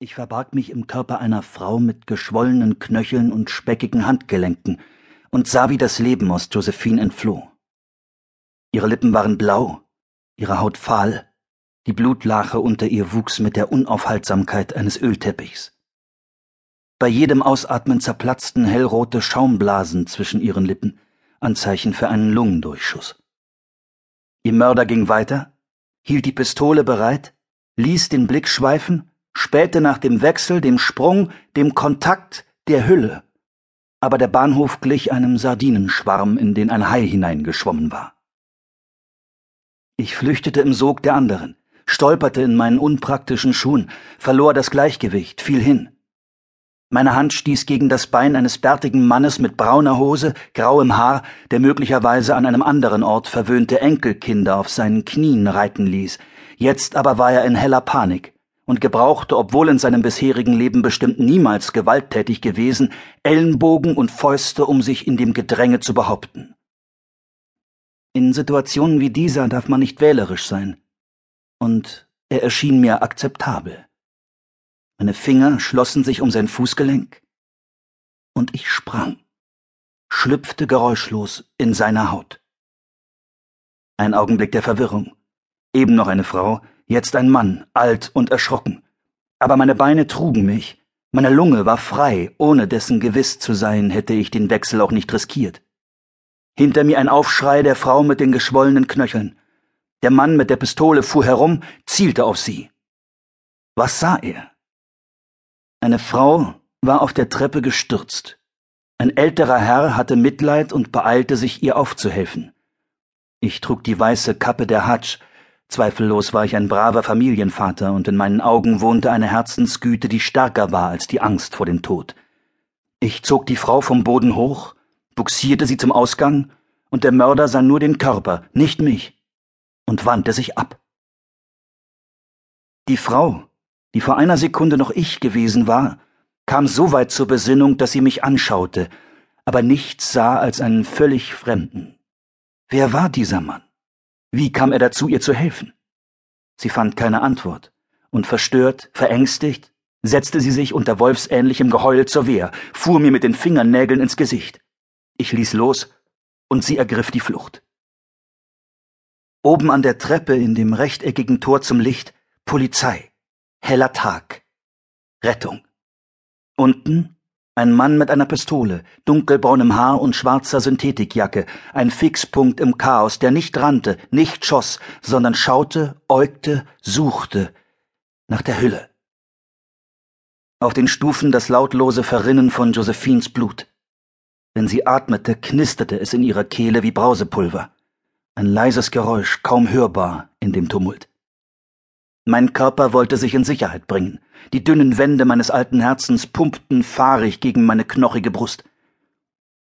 Ich verbarg mich im Körper einer Frau mit geschwollenen Knöcheln und speckigen Handgelenken und sah, wie das Leben aus Josephine entfloh. Ihre Lippen waren blau, ihre Haut fahl, die Blutlache unter ihr wuchs mit der Unaufhaltsamkeit eines Ölteppichs. Bei jedem Ausatmen zerplatzten hellrote Schaumblasen zwischen ihren Lippen, Anzeichen für einen Lungendurchschuss. Ihr Mörder ging weiter, hielt die Pistole bereit, ließ den Blick schweifen spähte nach dem Wechsel, dem Sprung, dem Kontakt, der Hülle. Aber der Bahnhof glich einem Sardinenschwarm, in den ein Hai hineingeschwommen war. Ich flüchtete im Sog der anderen, stolperte in meinen unpraktischen Schuhen, verlor das Gleichgewicht, fiel hin. Meine Hand stieß gegen das Bein eines bärtigen Mannes mit brauner Hose, grauem Haar, der möglicherweise an einem anderen Ort verwöhnte Enkelkinder auf seinen Knien reiten ließ. Jetzt aber war er in heller Panik und gebrauchte, obwohl in seinem bisherigen Leben bestimmt niemals gewalttätig gewesen, Ellenbogen und Fäuste, um sich in dem Gedränge zu behaupten. In Situationen wie dieser darf man nicht wählerisch sein. Und er erschien mir akzeptabel. Meine Finger schlossen sich um sein Fußgelenk, und ich sprang, schlüpfte geräuschlos in seine Haut. Ein Augenblick der Verwirrung. Eben noch eine Frau, jetzt ein Mann, alt und erschrocken. Aber meine Beine trugen mich, meine Lunge war frei, ohne dessen gewiss zu sein, hätte ich den Wechsel auch nicht riskiert. Hinter mir ein Aufschrei der Frau mit den geschwollenen Knöcheln. Der Mann mit der Pistole fuhr herum, zielte auf sie. Was sah er? Eine Frau war auf der Treppe gestürzt. Ein älterer Herr hatte Mitleid und beeilte sich, ihr aufzuhelfen. Ich trug die weiße Kappe der Hatsch, Zweifellos war ich ein braver Familienvater, und in meinen Augen wohnte eine Herzensgüte, die stärker war als die Angst vor dem Tod. Ich zog die Frau vom Boden hoch, buxierte sie zum Ausgang, und der Mörder sah nur den Körper, nicht mich, und wandte sich ab. Die Frau, die vor einer Sekunde noch ich gewesen war, kam so weit zur Besinnung, dass sie mich anschaute, aber nichts sah als einen völlig Fremden. Wer war dieser Mann? Wie kam er dazu, ihr zu helfen? Sie fand keine Antwort, und verstört, verängstigt, setzte sie sich unter wolfsähnlichem Geheul zur Wehr, fuhr mir mit den Fingernägeln ins Gesicht. Ich ließ los, und sie ergriff die Flucht. Oben an der Treppe in dem rechteckigen Tor zum Licht Polizei. Heller Tag. Rettung. Unten ein Mann mit einer Pistole, dunkelbraunem Haar und schwarzer Synthetikjacke, ein Fixpunkt im Chaos, der nicht rannte, nicht schoss, sondern schaute, äugte, suchte nach der Hülle. Auf den Stufen das lautlose Verrinnen von Josephines Blut. Wenn sie atmete, knisterte es in ihrer Kehle wie Brausepulver. Ein leises Geräusch, kaum hörbar in dem Tumult. Mein Körper wollte sich in Sicherheit bringen. Die dünnen Wände meines alten Herzens pumpten fahrig gegen meine knochige Brust.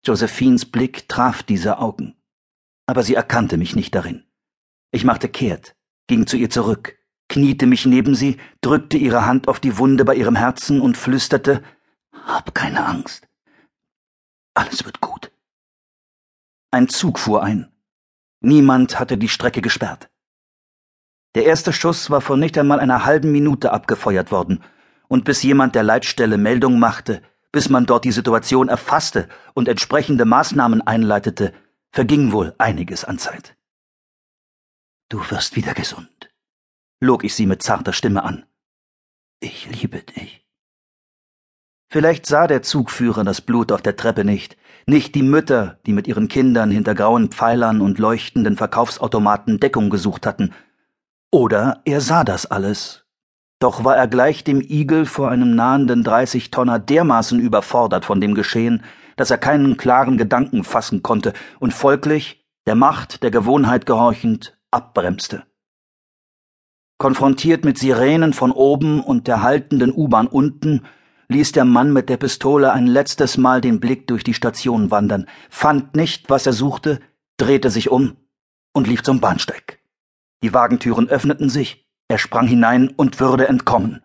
Josephines Blick traf diese Augen. Aber sie erkannte mich nicht darin. Ich machte kehrt, ging zu ihr zurück, kniete mich neben sie, drückte ihre Hand auf die Wunde bei ihrem Herzen und flüsterte Hab keine Angst. Alles wird gut. Ein Zug fuhr ein. Niemand hatte die Strecke gesperrt. Der erste Schuss war vor nicht einmal einer halben Minute abgefeuert worden, und bis jemand der Leitstelle Meldung machte, bis man dort die Situation erfasste und entsprechende Maßnahmen einleitete, verging wohl einiges an Zeit. Du wirst wieder gesund, log ich sie mit zarter Stimme an. Ich liebe dich. Vielleicht sah der Zugführer das Blut auf der Treppe nicht, nicht die Mütter, die mit ihren Kindern hinter grauen Pfeilern und leuchtenden Verkaufsautomaten Deckung gesucht hatten, oder er sah das alles. Doch war er gleich dem Igel vor einem nahenden Dreißigtonner dermaßen überfordert von dem Geschehen, dass er keinen klaren Gedanken fassen konnte und folglich, der Macht der Gewohnheit gehorchend, abbremste. Konfrontiert mit Sirenen von oben und der haltenden U-Bahn unten, ließ der Mann mit der Pistole ein letztes Mal den Blick durch die Station wandern, fand nicht, was er suchte, drehte sich um und lief zum Bahnsteig. Die Wagentüren öffneten sich, er sprang hinein und würde entkommen.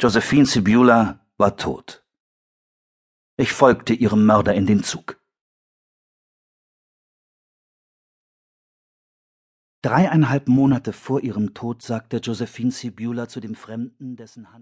Josephine Sibula war tot. Ich folgte ihrem Mörder in den Zug. Dreieinhalb Monate vor ihrem Tod sagte Josephine Sibula zu dem Fremden, dessen Hand